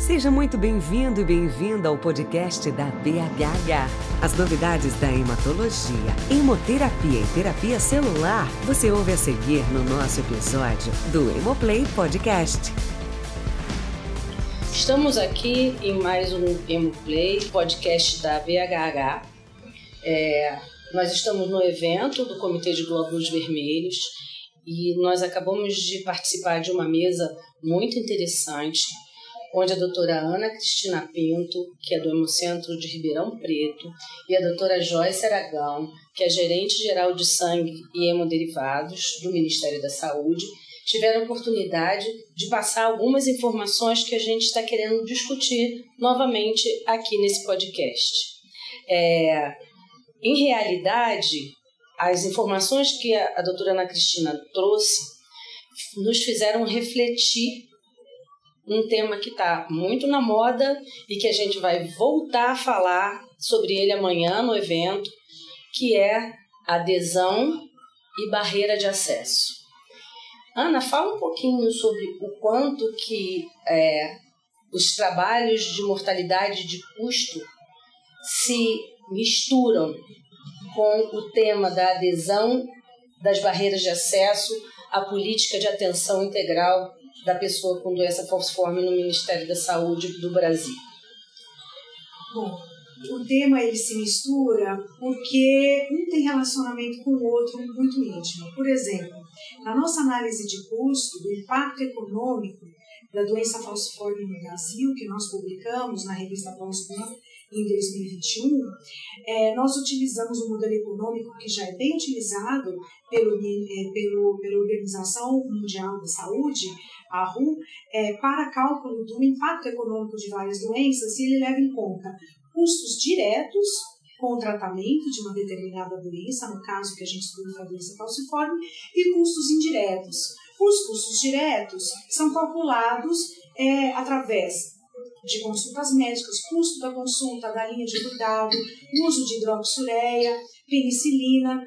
Seja muito bem-vindo e bem-vinda ao podcast da BHH. As novidades da hematologia, hemoterapia e terapia celular você ouve a seguir no nosso episódio do Hemoplay Podcast. Estamos aqui em mais um Hemoplay podcast da BHH. É, nós estamos no evento do Comitê de Glóbulos Vermelhos e nós acabamos de participar de uma mesa muito interessante onde a doutora Ana Cristina Pinto, que é do Hemocentro de Ribeirão Preto, e a doutora Joyce Aragão, que é gerente geral de sangue e hemoderivados do Ministério da Saúde, tiveram a oportunidade de passar algumas informações que a gente está querendo discutir novamente aqui nesse podcast. É, em realidade, as informações que a, a doutora Ana Cristina trouxe nos fizeram refletir um tema que está muito na moda e que a gente vai voltar a falar sobre ele amanhã no evento, que é adesão e barreira de acesso. Ana, fala um pouquinho sobre o quanto que é, os trabalhos de mortalidade de custo se misturam com o tema da adesão das barreiras de acesso à política de atenção integral da pessoa com doença falciforme no Ministério da Saúde do Brasil? Bom, o tema ele se mistura porque um tem relacionamento com o outro muito íntimo. Por exemplo, na nossa análise de custo do impacto econômico da doença falciforme no Brasil, que nós publicamos na revista Falciforme em 2021, é, nós utilizamos um modelo econômico que já é bem utilizado pelo, é, pelo, pela Organização Mundial da Saúde, a RU, é, para cálculo do impacto econômico de várias doenças e ele leva em conta custos diretos com o tratamento de uma determinada doença, no caso que a gente estuda a doença falciforme, e custos indiretos. Os custos diretos são calculados é, através de consultas médicas, custo da consulta, da linha de cuidado, uso de hidroxureia, penicilina,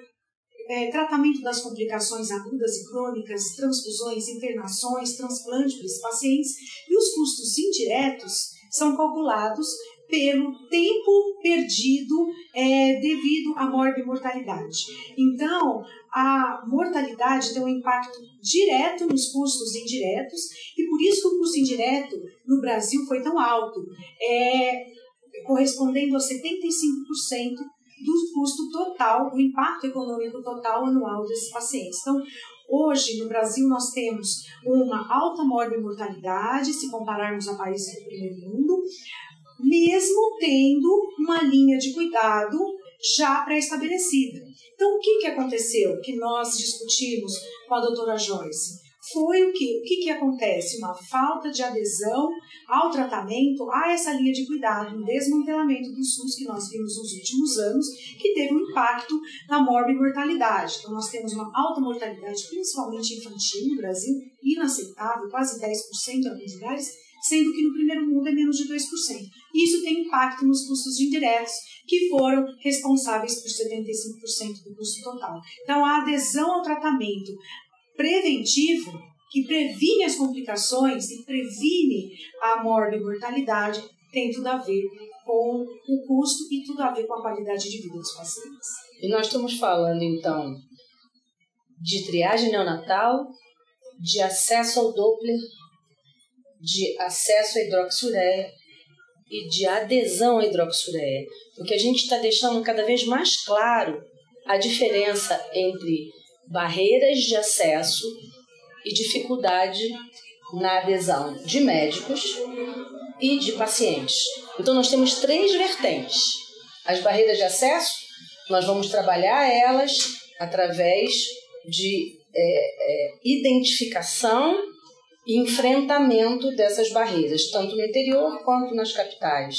é, tratamento das complicações agudas e crônicas, transfusões, internações, transplante para esses pacientes, e os custos indiretos são calculados pelo tempo perdido é, devido à morbimortalidade. Então, a mortalidade tem um impacto direto nos custos indiretos e por isso que o custo indireto no Brasil foi tão alto, é, correspondendo a 75% do custo total, do impacto econômico total anual desses pacientes. Então, hoje no Brasil nós temos uma alta morbimortalidade, se compararmos a países do primeiro mundo, mesmo tendo uma linha de cuidado já pré-estabelecida. Então, o que, que aconteceu que nós discutimos com a doutora Joyce? Foi o que? O que, que acontece? Uma falta de adesão ao tratamento, a essa linha de cuidado, um desmantelamento do SUS que nós vimos nos últimos anos, que teve um impacto na morbimortalidade. Então, nós temos uma alta mortalidade, principalmente infantil no Brasil, inaceitável, quase 10% em alguns lugares, sendo que no primeiro mundo é menos de 2%. Isso tem impacto nos custos indiretos, que foram responsáveis por 75% do custo total. Então, a adesão ao tratamento preventivo, que previne as complicações e previne a mortalidade, tem tudo a ver com o custo e tudo a ver com a qualidade de vida dos pacientes. E nós estamos falando, então, de triagem neonatal, de acesso ao Doppler, de acesso à hidroxureia e de adesão à hidroxureia. Porque a gente está deixando cada vez mais claro a diferença entre barreiras de acesso e dificuldade na adesão de médicos e de pacientes. Então, nós temos três vertentes. As barreiras de acesso, nós vamos trabalhar elas através de é, é, identificação e enfrentamento dessas barreiras, tanto no interior quanto nas capitais.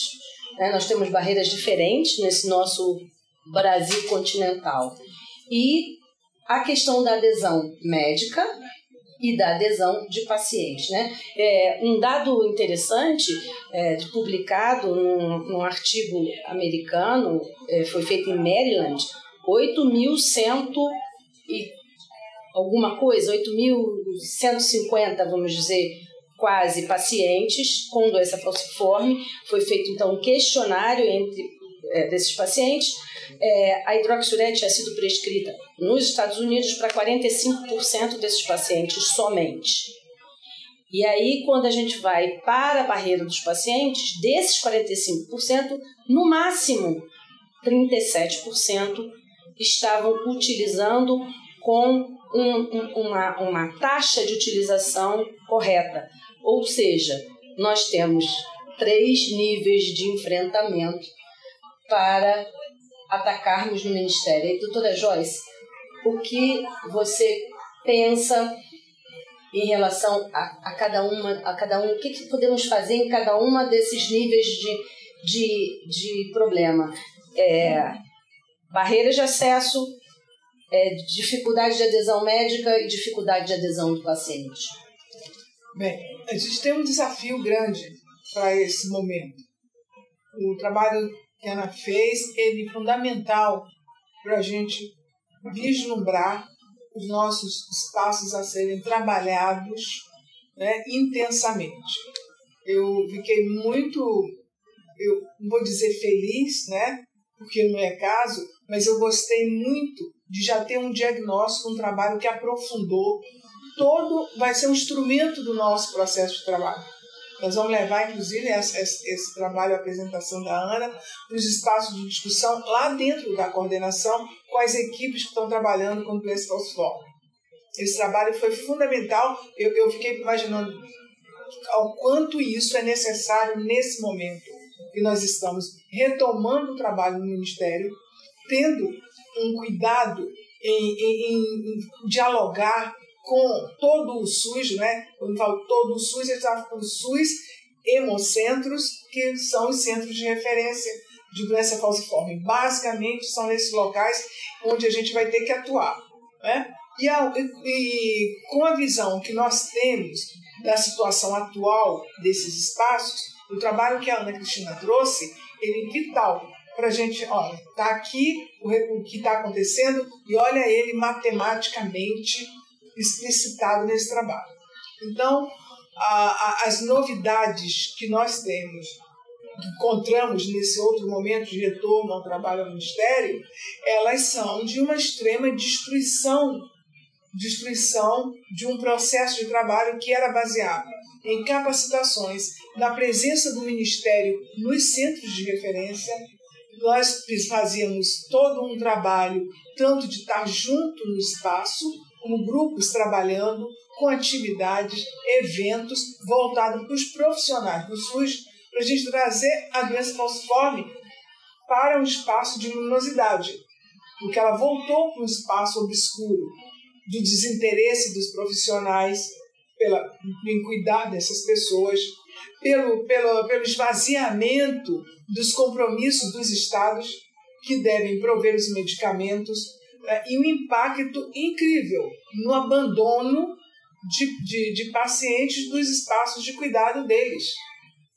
Né? Nós temos barreiras diferentes nesse nosso Brasil continental. E a questão da adesão médica e da adesão de pacientes. Né? É, um dado interessante, é, publicado num, num artigo americano, é, foi feito em Maryland, 8.100 e alguma coisa, 8.150, vamos dizer, quase pacientes com doença falciforme. Foi feito então um questionário entre é, desses pacientes. É, a hidroxurete tinha sido prescrita nos Estados Unidos para 45% desses pacientes somente. E aí, quando a gente vai para a barreira dos pacientes, desses 45%, no máximo 37% estavam utilizando com um, um, uma, uma taxa de utilização correta. Ou seja, nós temos três níveis de enfrentamento para atacarmos no Ministério. E, doutora Joyce, o que você pensa em relação a, a cada uma, a cada um, o que, que podemos fazer em cada uma desses níveis de, de, de problema? É, barreiras de acesso, é, dificuldade de adesão médica e dificuldade de adesão do paciente. Bem, a gente tem um desafio grande para esse momento. O trabalho que Ana fez, ele é fundamental para a gente vislumbrar os nossos espaços a serem trabalhados né, intensamente. Eu fiquei muito, eu não vou dizer feliz, né, porque não é caso, mas eu gostei muito de já ter um diagnóstico, um trabalho que aprofundou todo, vai ser um instrumento do nosso processo de trabalho. Nós vamos levar, inclusive, esse, esse, esse trabalho, a apresentação da Ana, para os espaços de discussão lá dentro da coordenação, com as equipes que estão trabalhando com o Place False Esse trabalho foi fundamental. Eu, eu fiquei imaginando ao quanto isso é necessário nesse momento que nós estamos retomando o trabalho no Ministério, tendo um cuidado em, em, em dialogar com todo o SUS, né? Quando falo todo o SUS, eu falo com o SUS hemocentros, que são os centros de referência de doença falciforme. Basicamente, são nesses locais onde a gente vai ter que atuar. Né? E, a, e, e com a visão que nós temos da situação atual desses espaços, o trabalho que a Ana Cristina trouxe, ele é vital para a gente, olha, está aqui o, que está acontecendo e olha ele matematicamente explicitado nesse trabalho. Então, a, a, as novidades que nós temos, que encontramos nesse outro momento de retorno ao trabalho ao Ministério, elas são de uma extrema destruição destruição de um processo de trabalho que era baseado em capacitações, na presença do Ministério nos centros de referência. Nós fazíamos todo um trabalho, tanto de estar junto no espaço, como grupos trabalhando com atividades, eventos voltados para os profissionais do SUS, para a gente trazer a doença falciforme para um espaço de luminosidade, porque ela voltou para um espaço obscuro do desinteresse dos profissionais pela, em cuidar dessas pessoas, pelo, pelo, pelo esvaziamento dos compromissos dos estados que devem prover os medicamentos é, e um impacto incrível no abandono de, de, de pacientes dos espaços de cuidado deles.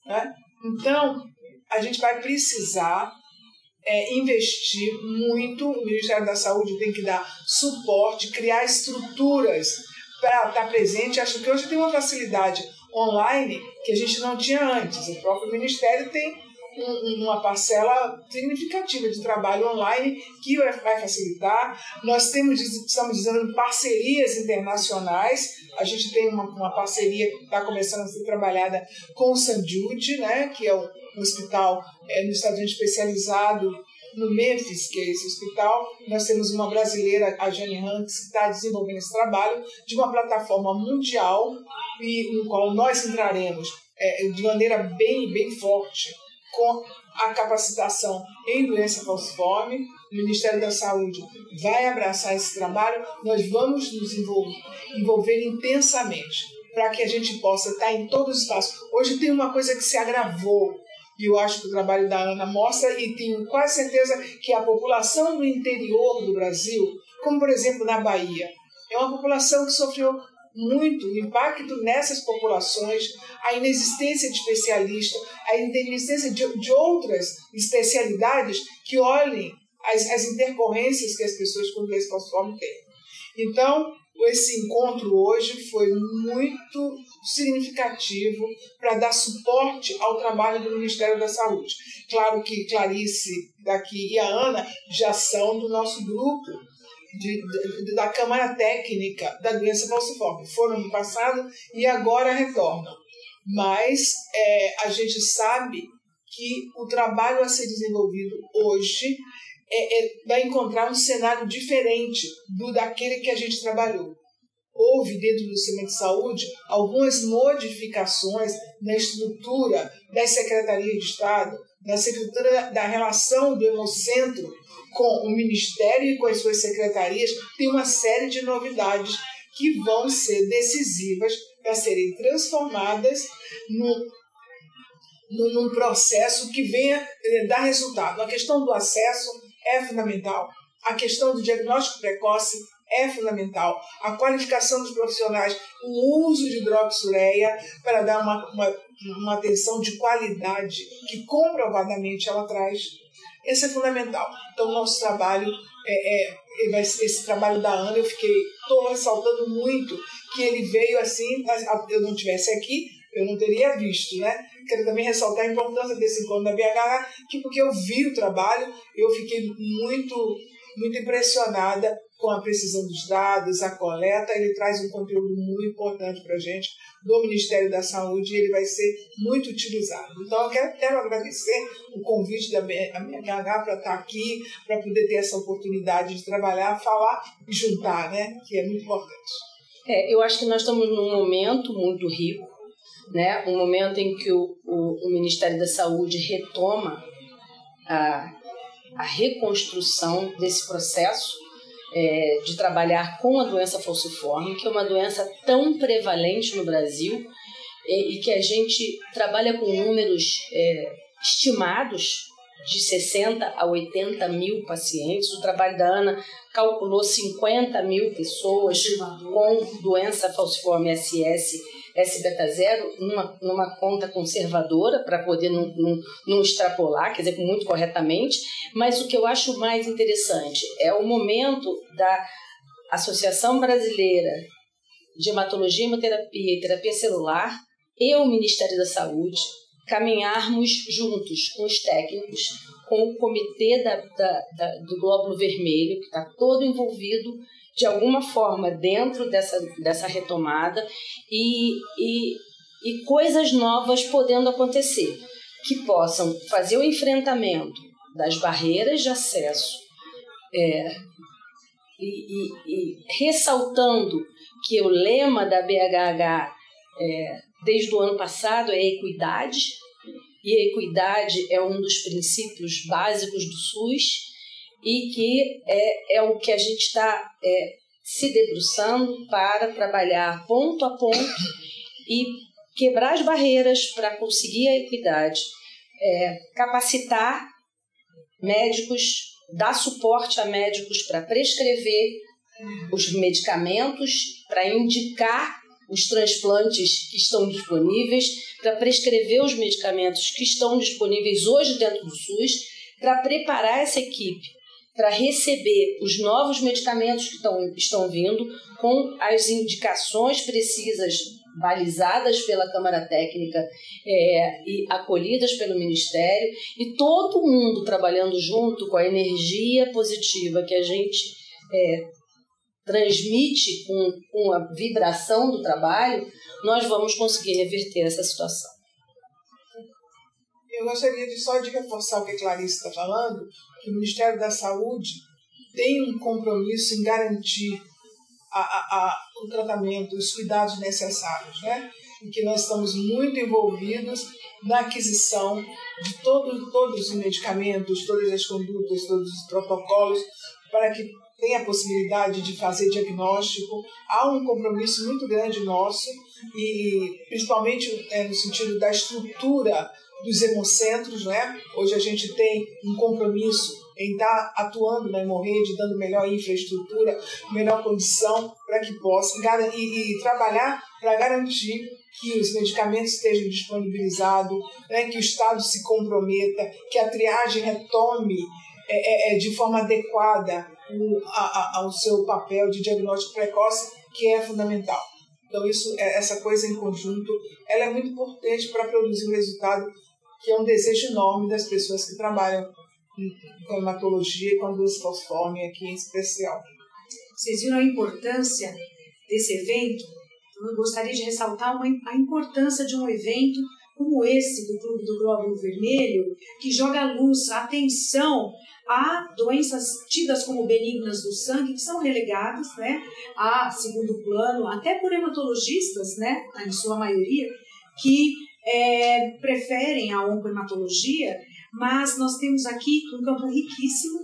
Né? Então, a gente vai precisar é, investir muito, o Ministério da Saúde tem que dar suporte, criar estruturas para estar presente. Acho que hoje tem uma facilidade online que a gente não tinha antes. O próprio Ministério tem uma parcela significativa de trabalho online que vai facilitar. Nós temos, estamos dizendo, parcerias internacionais. A gente tem uma, uma parceria que está começando a ser trabalhada com o St. Jude, né, que é um, hospital é, nos especializado no Memphis, que é esse hospital, nós temos uma brasileira, a Jane Hanks, que está desenvolvendo esse trabalho de uma plataforma mundial e no qual nós entraremos é, de maneira bem, bem forte com a capacitação em doença falciforme. O Ministério da Saúde vai abraçar esse trabalho, nós vamos nos envolver, envolver intensamente para que a gente possa estar em todos os espaços. Hoje tem uma coisa que se agravou, e eu acho que o trabalho da Ana mostra, e tenho quase certeza que a população do interior do Brasil, como por exemplo na Bahia, é uma população que sofreu muito o impacto nessas populações, a inexistência de especialistas, a inexistência de, de outras especialidades que olhem as, as intercorrências que as pessoas com doença falciforme têm. Então, esse encontro hoje foi muito significativo para dar suporte ao trabalho do Ministério da Saúde. Claro que Clarice daqui e a Ana já são do nosso grupo de, de, da Câmara Técnica da Doença Falciforme. Foram no passado e agora retornam. Mas é, a gente sabe que o trabalho a ser desenvolvido hoje é, é, vai encontrar um cenário diferente do daquele que a gente trabalhou. Houve dentro do sistema de saúde algumas modificações na estrutura das secretarias de Estado, na estrutura da relação do Hemocentro com o Ministério e com as suas secretarias, tem uma série de novidades que vão ser decisivas para serem transformadas no, no, num processo que venha eh, dar resultado. A questão do acesso é fundamental, a questão do diagnóstico precoce é fundamental, a qualificação dos profissionais, o uso de hidroxureia para dar uma, uma, uma atenção de qualidade que comprovadamente ela traz. Esse é fundamental. Então, nosso trabalho é, é, esse trabalho da Ana, eu fiquei, estou ressaltando muito que ele veio assim, eu não tivesse aqui, eu não teria visto, né? Quero também ressaltar a importância desse encontro da BH, que porque eu vi o trabalho, eu fiquei muito, muito impressionada com a precisão dos dados, a coleta, ele traz um conteúdo muito importante para a gente do Ministério da Saúde e ele vai ser muito utilizado. Então, eu quero, quero agradecer o convite da BH para estar aqui, para poder ter essa oportunidade de trabalhar, falar e juntar, né? que é muito importante. É, eu acho que nós estamos num momento muito rico, né? um momento em que o, o, o Ministério da Saúde retoma a, a reconstrução desse processo é, de trabalhar com a doença falciforme, que é uma doença tão prevalente no Brasil e, e que a gente trabalha com números é, estimados de 60 a 80 mil pacientes. O trabalho da Ana calculou 50 mil pessoas com doença falciforme SS S-beta-zero numa, numa conta conservadora para poder não, não, não extrapolar, quer dizer, muito corretamente, mas o que eu acho mais interessante é o momento da Associação Brasileira de Hematologia, Hemoterapia e Terapia Celular e o Ministério da Saúde caminharmos juntos com os técnicos, com o comitê da, da, da do Glóbulo Vermelho, que está todo envolvido de alguma forma dentro dessa, dessa retomada e, e, e coisas novas podendo acontecer que possam fazer o enfrentamento das barreiras de acesso é, e, e, e, ressaltando que o lema da BHH é, desde o ano passado é equidade, e a equidade é um dos princípios básicos do SUS, e que é, é o que a gente está é, se debruçando para trabalhar ponto a ponto e quebrar as barreiras para conseguir a equidade, é, capacitar médicos, dar suporte a médicos para prescrever os medicamentos, para indicar os transplantes que estão disponíveis, para prescrever os medicamentos que estão disponíveis hoje dentro do SUS, para preparar essa equipe para receber os novos medicamentos que estão, estão vindo, com as indicações precisas, balizadas pela Câmara Técnica é, e acolhidas pelo Ministério, e todo mundo trabalhando junto com a energia positiva que a gente é, transmite com, com a vibração do trabalho, nós vamos conseguir reverter essa situação. Eu gostaria de só de reforçar o que Clarice está falando, que o Ministério da Saúde tem um compromisso em garantir a, a, a, o tratamento, os cuidados necessários, né? E que nós estamos muito envolvidos na aquisição de todo, todos os medicamentos, todas as condutas, todos os protocolos, para que tenha a possibilidade de fazer diagnóstico. Há um compromisso muito grande nosso, e principalmente é, no sentido da estrutura dos hemocentros, né? Hoje a gente tem um compromisso em estar atuando na hemorrede, dando melhor infraestrutura, melhor condição para que possa e, e trabalhar para garantir que os medicamentos estejam disponibilizados, né, que o Estado se comprometa, que a triagem retome é, é, é de forma adequada o, a, a, ao seu papel de diagnóstico precoce que é fundamental. Então isso, é, essa coisa em conjunto, ela é muito importante para produzir um resultado que é um desejo enorme das pessoas que trabalham com hematologia e com a doença falciforme aqui em especial. Vocês viram a importância desse evento? Então, eu gostaria de ressaltar uma, a importância de um evento como esse do Clube do Glóbulo Vermelho, que joga luz, atenção a doenças tidas como benignas do sangue, que são relegadas né, a segundo plano, até por hematologistas, né, em sua maioria, que é, preferem a oncohematologia, mas nós temos aqui um campo riquíssimo,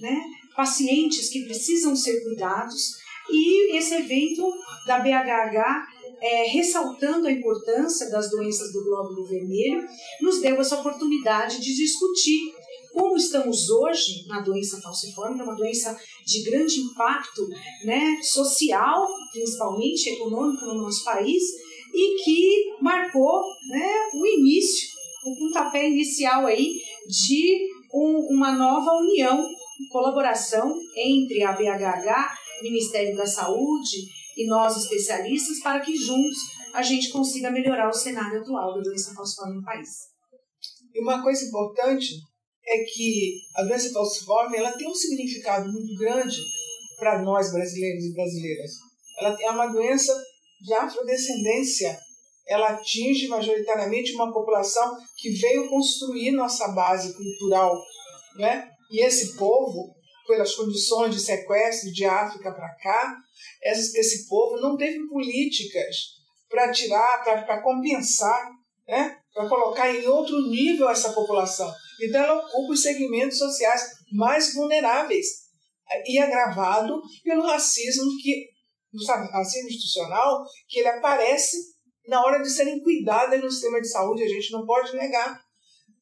né, pacientes que precisam ser cuidados, e esse evento da BHH é, ressaltando a importância das doenças do glóbulo vermelho, nos deu essa oportunidade de discutir como estamos hoje na doença falciforme, é uma doença de grande impacto né, social, principalmente econômico no nosso país, e que marcou né, o início, o pontapé inicial aí de um, uma nova união, colaboração entre a BHH, Ministério da Saúde e nós especialistas, para que juntos a gente consiga melhorar o cenário atual da doença falciforme no país. E uma coisa importante é que a doença falciforme ela tem um significado muito grande para nós brasileiros e brasileiras. Ela é uma doença de afrodescendência. Ela atinge majoritariamente uma população que veio construir nossa base cultural, né? E esse povo, pelas condições de sequestro de África para cá, esse, povo não teve políticas para tirar, para compensar, né? para colocar em outro nível essa população. Então, ela ocupa os segmentos sociais mais vulneráveis e agravado pelo racismo que racismo institucional que ele aparece na hora de serem cuidadas no sistema de saúde, a gente não pode negar.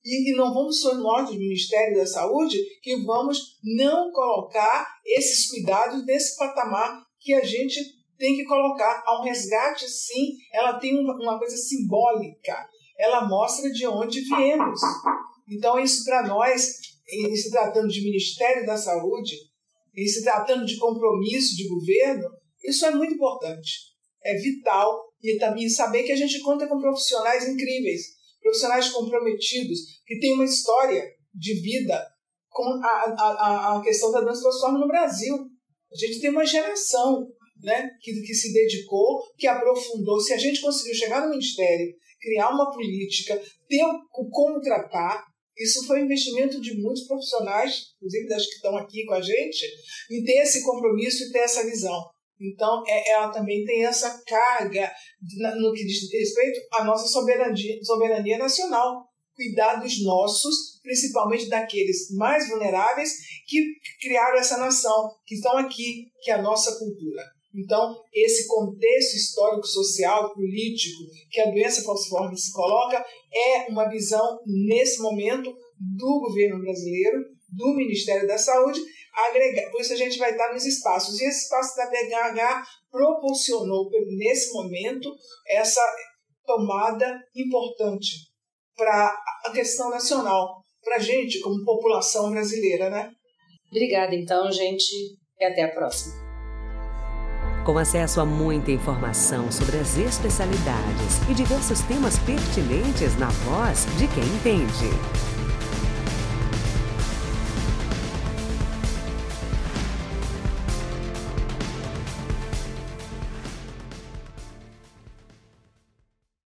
E, e não vamos ser nós, do Ministério da Saúde, que vamos não colocar esses cuidados nesse patamar que a gente tem que colocar. Um resgate, sim, ela tem uma, uma coisa simbólica, ela mostra de onde viemos. Então, isso para nós, em se tratando de Ministério da Saúde, em se tratando de compromisso de governo, isso é muito importante. É vital e também saber que a gente conta com profissionais incríveis, profissionais comprometidos, que têm uma história de vida com a, a, a questão da dança transforma no Brasil. A gente tem uma geração né, que, que se dedicou, que aprofundou. Se a gente conseguiu chegar no Ministério, criar uma política, ter o como tratar, isso foi um investimento de muitos profissionais, inclusive das que estão aqui com a gente, em ter esse compromisso e ter essa visão. Então, é, ela também tem essa carga no que diz respeito à nossa soberania, soberania nacional. Cuidar dos nossos, principalmente daqueles mais vulneráveis que criaram essa nação, que estão aqui, que é a nossa cultura. Então, esse contexto histórico, social, político que a doença falciforme se coloca é uma visão, nesse momento, do governo brasileiro, do Ministério da Saúde, agregar. Por isso a gente vai estar nos espaços. E esse espaço da BHH proporcionou, nesse momento, essa tomada importante para a questão nacional, para a gente, como população brasileira, né? Obrigada, então, gente, e até a próxima. Com acesso a muita informação sobre as especialidades e diversos temas pertinentes na voz de quem entende.